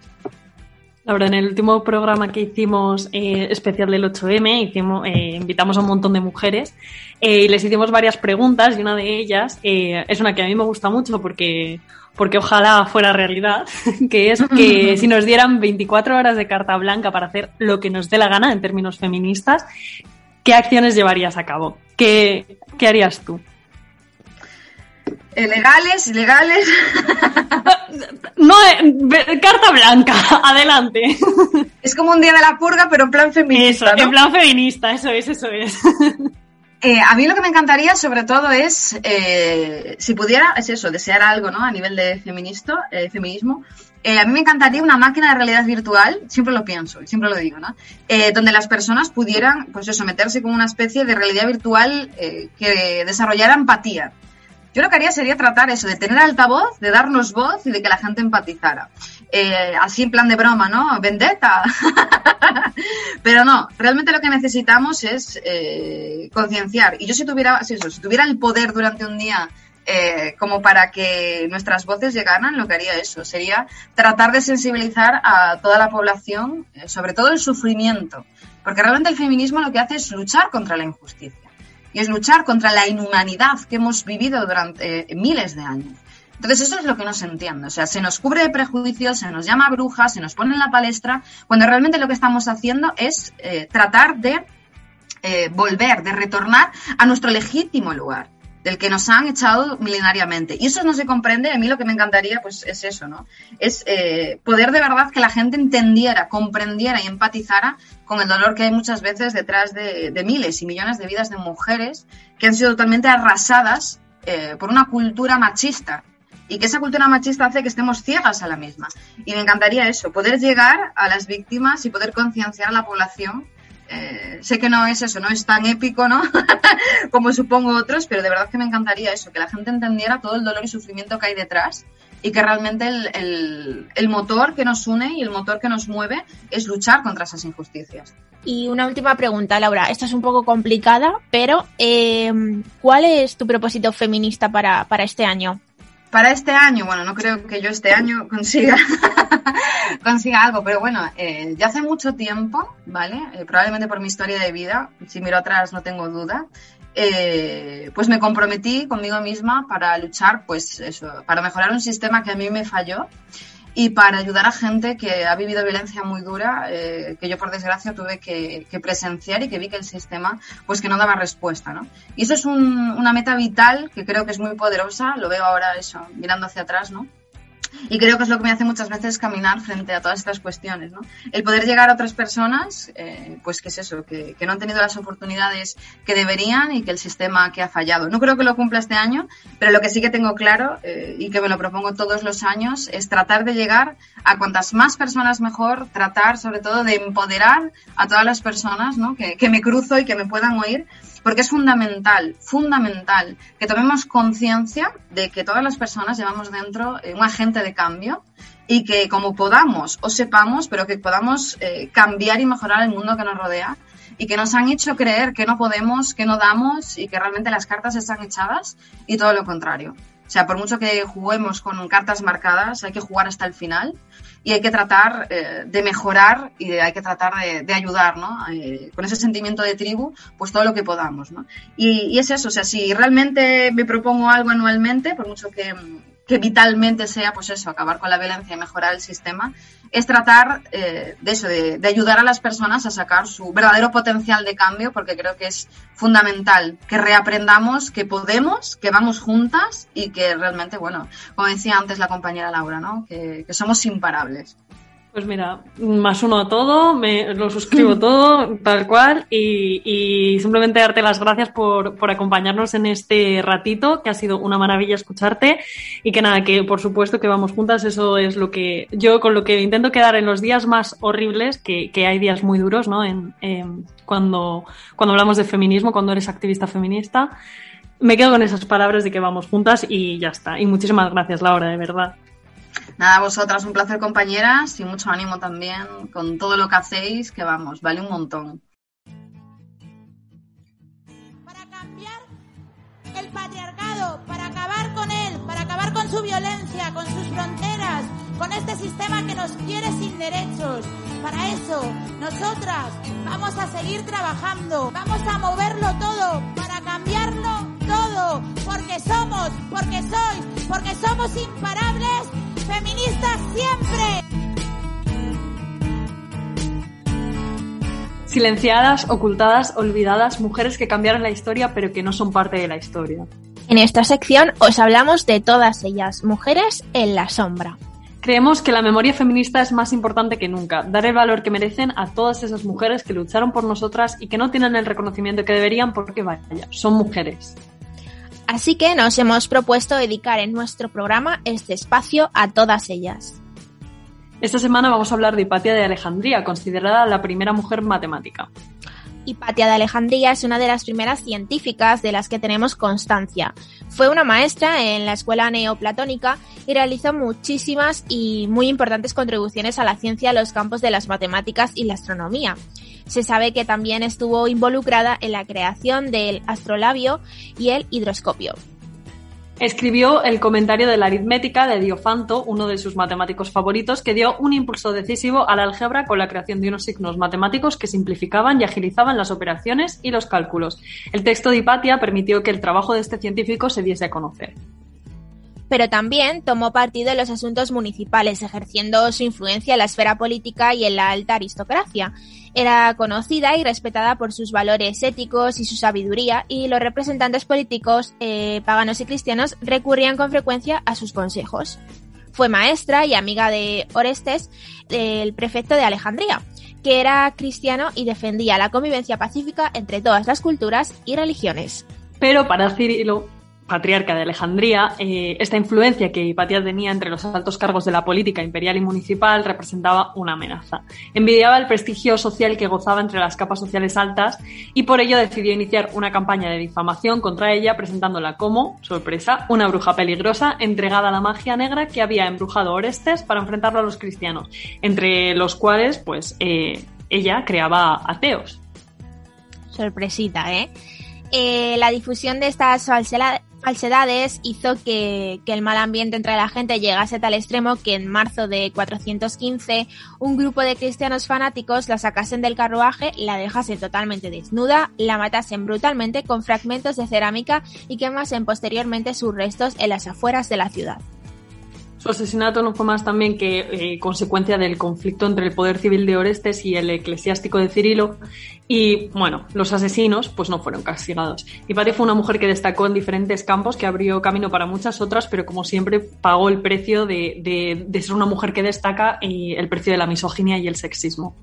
En el último programa que hicimos eh, especial del 8M, hicimos, eh, invitamos a un montón de mujeres eh, y les hicimos varias preguntas y una de ellas eh, es una que a mí me gusta mucho porque, porque ojalá fuera realidad, que es que si nos dieran 24 horas de carta blanca para hacer lo que nos dé la gana en términos feministas, ¿qué acciones llevarías a cabo? ¿Qué, qué harías tú? Eh, legales, ilegales. No, eh, carta blanca, adelante. Es como un día de la purga, pero en plan feminista. Eso, ¿no? en plan feminista, eso es, eso es. Eh, a mí lo que me encantaría, sobre todo, es eh, si pudiera, es eso, desear algo, ¿no? A nivel de feminista, eh, feminismo. A mí me encantaría una máquina de realidad virtual, siempre lo pienso, siempre lo digo, ¿no? Donde las personas pudieran, pues eso, meterse con una especie de realidad virtual que desarrollara empatía. Yo lo que haría sería tratar eso, de tener altavoz, de darnos voz y de que la gente empatizara. Eh, así en plan de broma, ¿no? Vendetta. Pero no, realmente lo que necesitamos es eh, concienciar. Y yo si tuviera, si tuviera el poder durante un día eh, como para que nuestras voces llegaran, lo que haría eso sería tratar de sensibilizar a toda la población, sobre todo el sufrimiento. Porque realmente el feminismo lo que hace es luchar contra la injusticia y es luchar contra la inhumanidad que hemos vivido durante eh, miles de años. Entonces eso es lo que no se entiende. O sea, se nos cubre de prejuicios, se nos llama brujas, se nos pone en la palestra, cuando realmente lo que estamos haciendo es eh, tratar de eh, volver, de retornar a nuestro legítimo lugar del que nos han echado milenariamente. Y eso no se comprende, a mí lo que me encantaría pues es eso, ¿no? Es eh, poder de verdad que la gente entendiera, comprendiera y empatizara con el dolor que hay muchas veces detrás de, miles y millones de vidas de mujeres que han sido totalmente arrasadas eh, por una cultura machista y que esa cultura machista hace que estemos ciegas a la misma. Y me encantaría eso, poder llegar a las víctimas y poder concienciar a la población. Eh, sé que no es eso, no es tan épico, ¿no? Como supongo otros, pero de verdad que me encantaría eso, que la gente entendiera todo el dolor y sufrimiento que hay detrás y que realmente el, motor que nos une y el motor que nos mueve es luchar contra esas injusticias. Y una última pregunta, Laura. Esta es un poco complicada, pero eh, ¿cuál es tu propósito feminista para, para este año? Para este año, bueno, no creo que yo este año consiga, consiga algo, pero bueno, eh, ya hace mucho tiempo, ¿vale? Eh, probablemente por mi historia de vida, si miro atrás no tengo duda, eh, pues me comprometí conmigo misma para luchar, pues eso, para mejorar un sistema que a mí me falló y para ayudar a gente que ha vivido violencia muy dura, eh, que yo por desgracia tuve que, presenciar y que vi que el sistema pues que no daba respuesta, ¿no? Y eso es un, una meta vital que creo que es muy poderosa, lo veo ahora eso, mirando hacia atrás, ¿no? Y creo que es lo que me hace muchas veces caminar frente a todas estas cuestiones, ¿no? El poder llegar a otras personas, eh, pues que es eso, que, que, no han tenido las oportunidades que deberían y que el sistema que ha fallado. No creo que lo cumpla este año, pero lo que sí que tengo claro eh, y que me lo propongo todos los años es tratar de llegar a cuantas más personas mejor, tratar sobre todo de empoderar a todas las personas, ¿no? Que, que me cruzo y que me puedan oír porque es fundamental, fundamental que tomemos conciencia de que todas las personas llevamos dentro un agente de cambio y que como podamos o sepamos, pero que podamos eh, cambiar y mejorar el mundo que nos rodea y que nos han hecho creer que no podemos, que no damos y que realmente las cartas están echadas y todo lo contrario. O sea, por mucho que juguemos con cartas marcadas, hay que jugar hasta el final y hay que tratar eh, de mejorar y hay que tratar de, de ayudar, ¿no? Eh, con ese sentimiento de tribu, pues todo lo que podamos, ¿no? Y, y, es eso, o sea, si realmente me propongo algo anualmente, por mucho que, que vitalmente sea, pues eso, acabar con la violencia y mejorar el sistema, es tratar eh, de eso, de, de, ayudar a las personas a sacar su verdadero potencial de cambio, porque creo que es fundamental que reaprendamos que podemos, que vamos juntas y que realmente, bueno, como decía antes la compañera Laura, ¿no? que, que somos imparables. Pues mira, más uno a todo, me lo suscribo todo, tal cual, y, y simplemente darte las gracias por, por, acompañarnos en este ratito, que ha sido una maravilla escucharte, y que nada, que por supuesto que vamos juntas, eso es lo que yo con lo que intento quedar en los días más horribles, que, que hay días muy duros, ¿no? En, en, cuando, cuando hablamos de feminismo, cuando eres activista feminista, me quedo con esas palabras de que vamos juntas y ya está. Y muchísimas gracias, Laura, de verdad. Nada, vosotras, un placer compañeras y mucho ánimo también con todo lo que hacéis, que vamos, vale un montón. Para cambiar el patriarcado, para acabar con él, para acabar con su violencia, con sus fronteras, con este sistema que nos quiere sin derechos. Para eso, nosotras vamos a seguir trabajando, vamos a moverlo todo, para cambiarlo todo, porque somos, porque sois, porque somos imparables feministas siempre. Silenciadas, ocultadas, olvidadas, mujeres que cambiaron la historia pero que no son parte de la historia. En esta sección os hablamos de todas ellas, mujeres en la sombra. Creemos que la memoria feminista es más importante que nunca, dar el valor que merecen a todas esas mujeres que lucharon por nosotras y que no tienen el reconocimiento que deberían porque vaya, son mujeres. Así que nos hemos propuesto dedicar en nuestro programa este espacio a todas ellas. Esta semana vamos a hablar de Hipatia de Alejandría, considerada la primera mujer matemática. Hipatia de Alejandría es una de las primeras científicas de las que tenemos constancia. Fue una maestra en la escuela neoplatónica y realizó muchísimas y muy importantes contribuciones a la ciencia en los campos de las matemáticas y la astronomía. Se sabe que también estuvo involucrada en la creación del astrolabio y el hidroscopio. Escribió el comentario de la aritmética de Diofanto, uno de sus matemáticos favoritos, que dio un impulso decisivo a la álgebra con la creación de unos signos matemáticos que simplificaban y agilizaban las operaciones y los cálculos. El texto de Hipatia permitió que el trabajo de este científico se diese a conocer pero también tomó partido en los asuntos municipales, ejerciendo su influencia en la esfera política y en la alta aristocracia. Era conocida y respetada por sus valores éticos y su sabiduría, y los representantes políticos, eh, paganos y cristianos, recurrían con frecuencia a sus consejos. Fue maestra y amiga de Orestes, el prefecto de Alejandría, que era cristiano y defendía la convivencia pacífica entre todas las culturas y religiones. Pero para Cirilo, patriarca de Alejandría, eh, esta influencia que Hipatia tenía entre los altos cargos de la política imperial y municipal representaba una amenaza. Envidiaba el prestigio social que gozaba entre las capas sociales altas y por ello decidió iniciar una campaña de difamación contra ella presentándola como, sorpresa, una bruja peligrosa entregada a la magia negra que había embrujado Orestes para enfrentarlo a los cristianos, entre los cuales, pues, eh, ella creaba ateos. Sorpresita, ¿eh? Eh, la difusión de estas falsedades hizo que, que, el mal ambiente entre la gente llegase a tal extremo que en marzo de 415 un grupo de cristianos fanáticos la sacasen del carruaje, la dejasen totalmente desnuda, la matasen brutalmente con fragmentos de cerámica y quemasen posteriormente sus restos en las afueras de la ciudad. Su asesinato no fue más también que eh, consecuencia del conflicto entre el poder civil de Orestes y el eclesiástico de Cirilo. Y bueno, los asesinos pues no fueron castigados. Hipatia fue una mujer que destacó en diferentes campos, que abrió camino para muchas otras, pero como siempre pagó el precio de, de, de ser una mujer que destaca y el precio de la misoginia y el sexismo.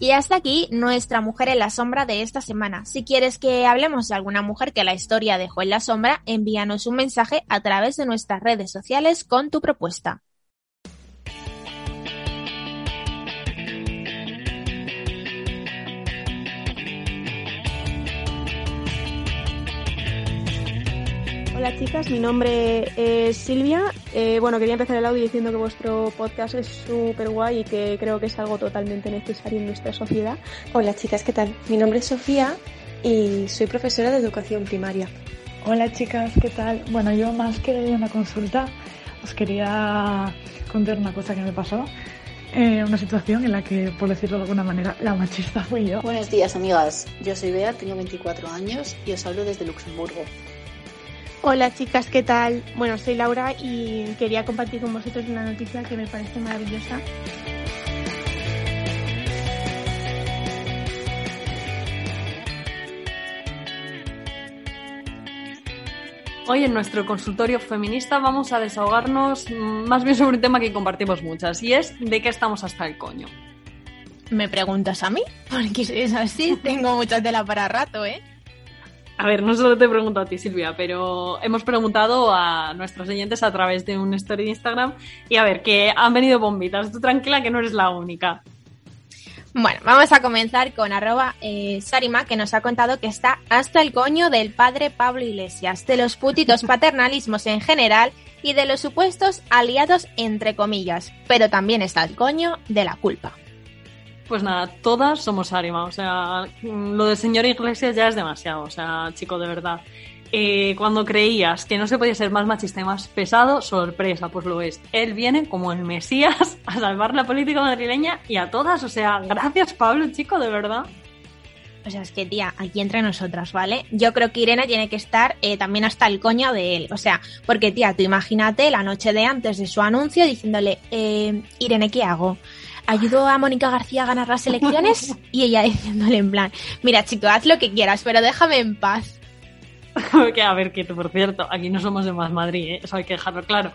Y hasta aquí nuestra mujer en la sombra de esta semana. Si quieres que hablemos de alguna mujer que la historia dejó en la sombra, envíanos un mensaje a través de nuestras redes sociales con tu propuesta. Hola chicas, mi nombre es Silvia. Eh, bueno, quería empezar el audio diciendo que vuestro podcast es súper guay y que creo que es algo totalmente necesario en nuestra sociedad. Hola chicas, ¿qué tal? Mi nombre es Sofía y soy profesora de educación primaria. Hola chicas, ¿qué tal? Bueno, yo más que una consulta, os quería contar una cosa que me pasó. Eh, una situación en la que, por decirlo de alguna manera, la machista fui yo. Buenos días, amigas. Yo soy Bea, tengo 24 años y os hablo desde Luxemburgo. Hola chicas, ¿qué tal? Bueno, soy Laura y quería compartir con vosotros una noticia que me parece maravillosa. Hoy en nuestro consultorio feminista vamos a desahogarnos más bien sobre un tema que compartimos muchas y es de qué estamos hasta el coño. ¿Me preguntas a mí? Porque si es así, tengo mucha tela para rato, ¿eh? A ver, no solo te pregunto a ti, Silvia, pero hemos preguntado a nuestros oyentes a través de un story de Instagram y a ver, que han venido bombitas. Tú tranquila que no eres la única. Bueno, vamos a comenzar con arroba eh, Sarima, que nos ha contado que está hasta el coño del padre Pablo Iglesias, de los putitos paternalismos en general y de los supuestos aliados entre comillas, pero también está el coño de la culpa. Pues nada, todas somos Sarima, o sea, lo del señor Iglesias ya es demasiado, o sea, chico, de verdad. Eh, cuando creías que no se podía ser más machista y más pesado, sorpresa, pues lo es. Él viene como el Mesías a salvar la política madrileña y a todas, o sea, gracias Pablo, chico, de verdad. O sea, es que, tía, aquí entre nosotras, ¿vale? Yo creo que Irene tiene que estar eh, también hasta el coño de él. O sea, porque, tía, tú imagínate la noche de antes de su anuncio diciéndole, eh, Irene, ¿qué hago? Ayudó a Mónica García a ganar las elecciones y ella diciéndole en plan, mira chico, haz lo que quieras, pero déjame en paz. que a ver, que por cierto, aquí no somos de Más Madrid, ¿eh? eso hay que dejarlo claro.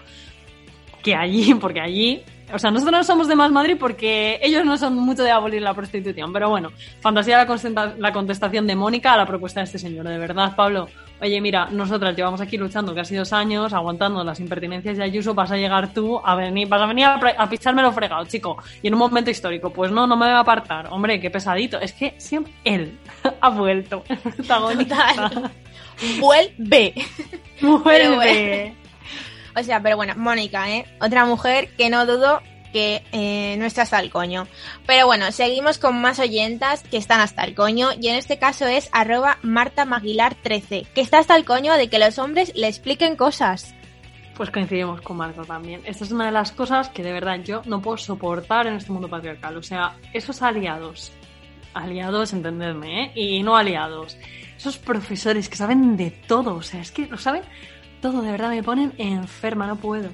Que allí, porque allí o sea, nosotros no somos de más Madrid porque ellos no son mucho de abolir la prostitución. Pero bueno, fantasía la, la contestación de Mónica a la propuesta de este señor. De verdad, Pablo. Oye, mira, nosotras llevamos aquí luchando casi dos años, aguantando las impertinencias de Ayuso. Vas a llegar tú a venir, vas a venir a, a picharme fregado, chico. Y en un momento histórico, pues no, no me voy a apartar. Hombre, qué pesadito. Es que siempre él ha vuelto. Total. Vuelve. Vuelve. O sea, pero bueno, Mónica, ¿eh? Otra mujer que no dudo que eh, no está hasta el coño. Pero bueno, seguimos con más oyentas que están hasta el coño y en este caso es arroba Marta Maguilar 13, que está hasta el coño de que los hombres le expliquen cosas. Pues coincidimos con Marta también. Esta es una de las cosas que de verdad yo no puedo soportar en este mundo patriarcal. O sea, esos aliados, aliados, entendedme, ¿eh? Y no aliados. Esos profesores que saben de todo, o sea, es que lo saben todo, de verdad me ponen enferma, no puedo.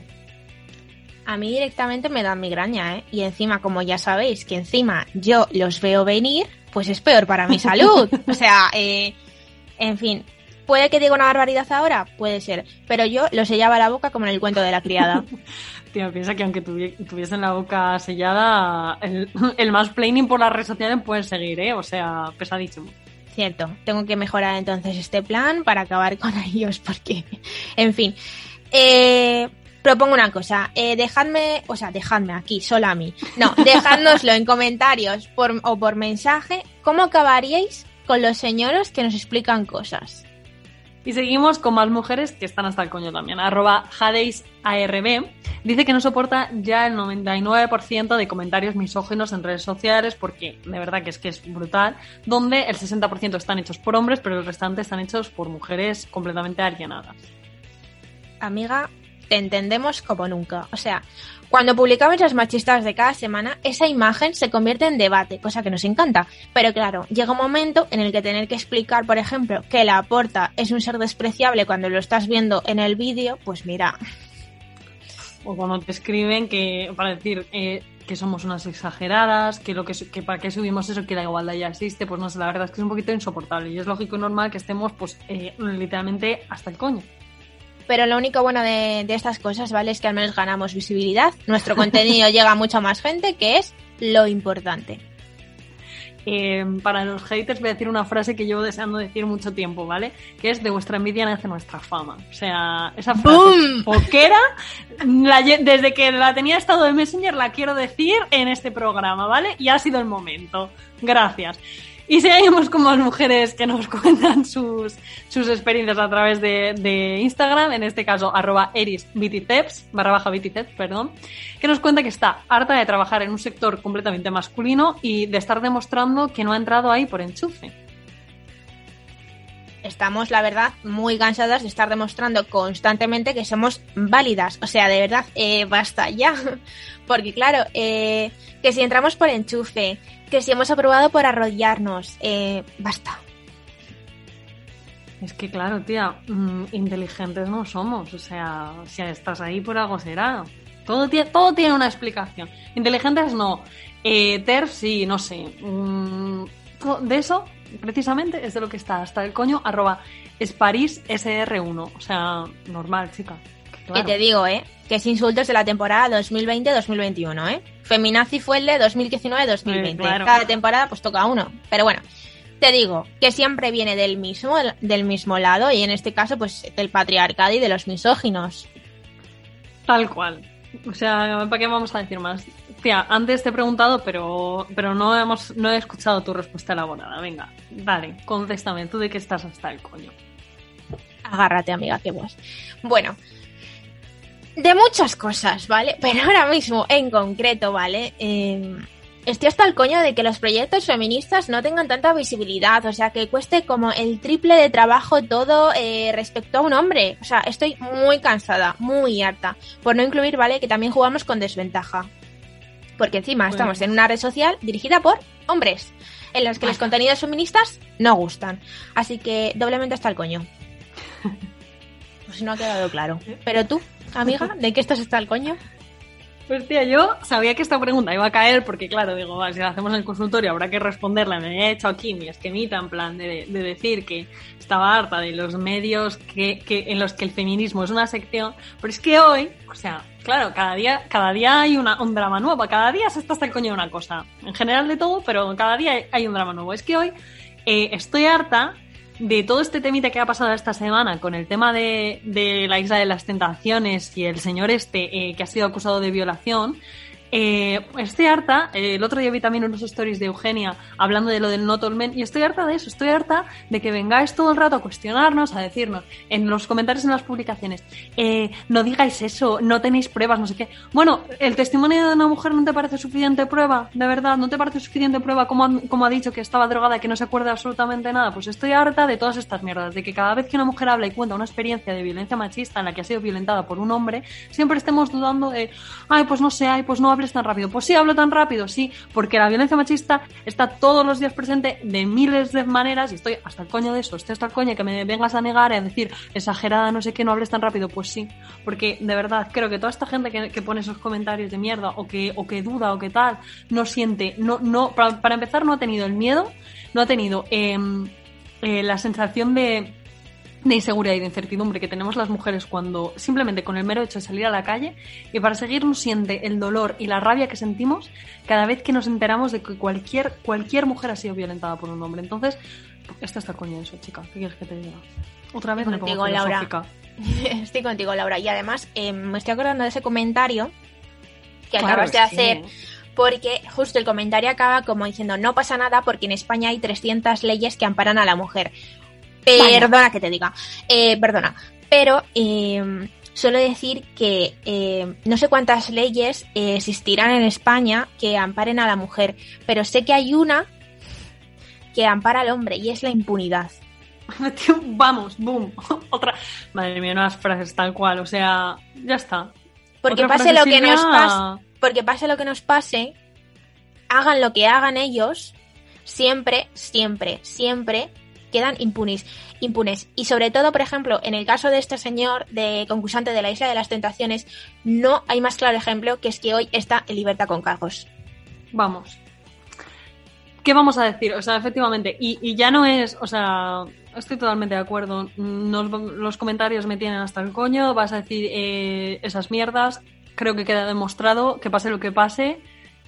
A mí directamente me dan migraña, ¿eh? Y encima, como ya sabéis, que encima yo los veo venir, pues es peor para mi salud. o sea, eh, en fin, ¿puede que diga una barbaridad ahora? Puede ser, pero yo lo sellaba la boca como en el cuento de la criada. Tío, piensa que aunque tuviesen la boca sellada, el, el más planning por las redes sociales puede seguir, ¿eh? O sea, pesadísimo. Cierto, tengo que mejorar entonces este plan para acabar con ellos, porque, en fin. Eh, propongo una cosa, eh, dejadme, o sea, dejadme aquí, solo a mí. No, dejadnoslo en comentarios por, o por mensaje, ¿cómo acabaríais con los señores que nos explican cosas? Y seguimos con más mujeres que están hasta el coño también. Arroba ARB dice que no soporta ya el 99% de comentarios misóginos en redes sociales porque de verdad que es que es brutal, donde el 60% están hechos por hombres, pero el restante están hechos por mujeres completamente alienadas. Amiga, te entendemos como nunca. O sea, cuando publicamos las machistas de cada semana, esa imagen se convierte en debate, cosa que nos encanta. Pero claro, llega un momento en el que tener que explicar, por ejemplo, que la aporta es un ser despreciable cuando lo estás viendo en el vídeo, pues mira. O cuando te escriben que, para decir eh, que somos unas exageradas, que lo que, que para qué subimos eso, que la igualdad ya existe, pues no sé, la verdad es que es un poquito insoportable. Y es lógico y normal que estemos, pues, eh, literalmente hasta el coño. Pero lo único bueno de, de, estas cosas, ¿vale? Es que al menos ganamos visibilidad, nuestro contenido llega a mucha más gente, que es lo importante. Eh, para los haters voy a decir una frase que llevo deseando decir mucho tiempo, ¿vale? Que es de vuestra envidia nace nuestra fama. O sea, esa frase poquera, la, desde que la tenía estado de Messenger la quiero decir en este programa, ¿vale? Y ha sido el momento. Gracias. Y seguimos con más mujeres que nos cuentan sus, sus experiencias a través de, de Instagram, en este caso arroba erisbiticeps, barra baja biticeps, perdón, que nos cuenta que está harta de trabajar en un sector completamente masculino y de estar demostrando que no ha entrado ahí por enchufe estamos, la verdad, muy cansadas de estar demostrando constantemente que somos válidas. O sea, de verdad, eh, basta ya. Porque claro, eh, que si entramos por enchufe, que si hemos aprobado por arrodillarnos, eh, basta. Es que claro, tía, mm, inteligentes no somos. O sea, si estás ahí por algo será. Todo tiene, todo tiene una explicación. Inteligentes no. Eh, TERF sí, no sé. Mm, de eso, precisamente, es de lo que está hasta el coño, arroba Sparis SR1. O sea, normal, chica. Claro. Que te digo, ¿eh? Que es insultos de la temporada 2020-2021, ¿eh? Feminazi fue el de 2019-2020. Eh, claro. Cada temporada pues toca uno. Pero bueno, te digo que siempre viene del mismo, del mismo lado y en este caso pues del patriarcado y de los misóginos. Tal cual. O sea, ¿para qué vamos a decir más? Tía, antes te he preguntado, pero, pero no, hemos, no he escuchado tu respuesta elaborada. Venga, dale, contéstame. ¿Tú de qué estás hasta el coño? Agárrate, amiga, que vos. Bueno, de muchas cosas, ¿vale? Pero ahora mismo, en concreto, ¿vale? Eh, estoy hasta el coño de que los proyectos feministas no tengan tanta visibilidad, o sea, que cueste como el triple de trabajo todo eh, respecto a un hombre. O sea, estoy muy cansada, muy harta. Por no incluir, ¿vale? Que también jugamos con desventaja. Porque encima estamos en una red social dirigida por hombres, en las que los contenidos feministas no gustan. Así que doblemente hasta el coño. Pues no ha quedado claro. Pero tú, amiga, ¿de qué estás hasta el coño? Pues tía, yo sabía que esta pregunta iba a caer porque, claro, digo, va, si la hacemos en el consultorio habrá que responderla. Me he hecho aquí mi esquemita en plan de, de decir que estaba harta de los medios que, que, en los que el feminismo es una sección. Pero es que hoy, o sea, claro, cada día, cada día hay una, un drama nuevo. Cada día se está hasta el coño de una cosa. En general de todo, pero cada día hay un drama nuevo. Es que hoy eh, estoy harta de todo este temita que ha pasado esta semana con el tema de, de la isla de las tentaciones y el señor este eh, que ha sido acusado de violación, eh, estoy harta, eh, el otro día vi también unos stories de Eugenia hablando de lo del not all men y estoy harta de eso, estoy harta de que vengáis todo el rato a cuestionarnos, a decirnos en los comentarios en las publicaciones, eh, no digáis eso, no tenéis pruebas, no sé qué. Bueno, el testimonio de una mujer no te parece suficiente prueba, de verdad, no te parece suficiente prueba como, como ha dicho que estaba drogada que no se acuerda absolutamente nada. Pues estoy harta de todas estas mierdas, de que cada vez que una mujer habla y cuenta una experiencia de violencia machista en la que ha sido violentada por un hombre, siempre estemos dudando de, ay, pues no sé, ay, pues no hables tan rápido. Pues sí, hablo tan rápido, sí, porque la violencia machista está todos los días presente de miles de maneras y estoy hasta el coño de eso, estoy hasta el coño que me vengas a negar y a decir, exagerada, no sé qué, no hables tan rápido. Pues sí, porque de verdad creo que toda esta gente que, pone esos comentarios de mierda o que, o que duda o que tal, no siente, no, no, para, para empezar no ha tenido el miedo, no ha tenido em, eh, la sensación de, de inseguridad y de incertidumbre que tenemos las mujeres cuando simplemente con el mero hecho de salir a la calle y para seguir nos siente el dolor y la rabia que sentimos cada vez que nos enteramos de que cualquier, cualquier mujer ha sido violentada por un hombre. Entonces, esto está coño eso, chica. ¿Qué quieres que te diga? Otra vez me pongo Contigo, Laura. Estoy contigo, Laura. Y además, eh, me estoy acordando de ese comentario que Claro, acabas de hacer. Porque justo el comentario acaba como diciendo, no pasa nada porque en España hay 300 leyes que amparan a la mujer. Perdona que te diga. Eh, perdona. Pero eh, suelo decir que eh, no sé cuántas leyes eh, existirán en España que amparen a la mujer, pero sé que hay una que ampara al hombre y es la impunidad. Vamos, boom. Otra. Madre mía, unas frases tal cual. O sea, ya está. Porque Otra pase lo que nos pase, porque pase lo que nos pase, hagan lo que hagan ellos, siempre, siempre, siempre quedan impunes, impunes. Y sobre todo, por ejemplo, en el caso de este señor de concursante de la Isla de las Tentaciones, no hay más claro ejemplo que es que hoy está en libertad con cargos. Vamos. ¿Qué vamos a decir? O sea, efectivamente, y, ya no es, o sea, estoy totalmente de acuerdo. Los comentarios me tienen hasta el coño, vas a decir eh, esas mierdas. Creo que queda demostrado que pase lo que pase.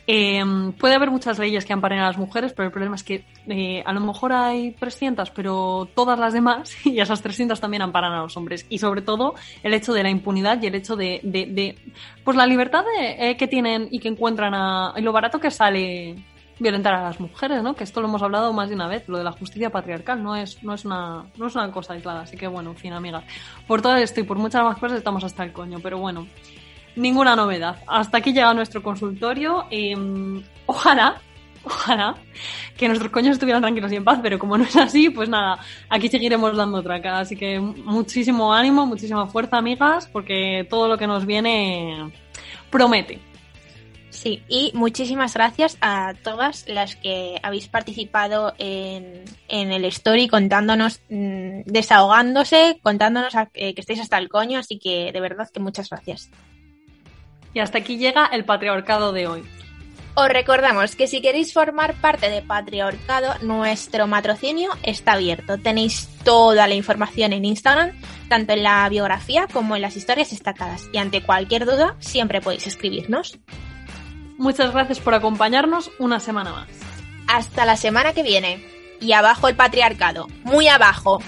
Eh, puede haber muchas leyes que amparen a las mujeres, pero el problema es que eh, a lo mejor hay 300, pero todas las demás, y esas 300 también amparan a los hombres. Y sobre todo el hecho de la impunidad y el hecho de, de, de, pues la libertad de- eh, que tienen y que encuentran a, y lo barato que sale violentar a las mujeres, ¿no? Que esto lo hemos hablado más de una vez, lo de la justicia patriarcal no es, no es una, no es una cosa aislada, así que bueno, en fin, amigas. Por todo esto y por muchas más cosas estamos hasta el coño, pero bueno, ninguna novedad. Hasta aquí llega nuestro consultorio. eh, ojalá, ojalá que nuestros coños estuvieran tranquilos y en paz, pero como no es así, pues nada, aquí seguiremos dando traca. Así que muchísimo ánimo, muchísima fuerza, amigas, porque todo lo que nos viene promete. Sí, y muchísimas gracias a todas las que habéis participado en, en el story contándonos, mmm, desahogándose, contándonos eh, que estáis hasta el coño, así que de verdad que muchas gracias. Y hasta aquí llega el patriarcado de hoy. Os recordamos que si queréis formar parte de Patriarcado, nuestro matrocinio está abierto. Tenéis toda la información en Instagram, tanto en la biografía como en las historias destacadas. Y ante cualquier duda, siempre podéis escribirnos. Muchas gracias por acompañarnos una semana más. Hasta la semana que viene. Y abajo el patriarcado. Muy abajo.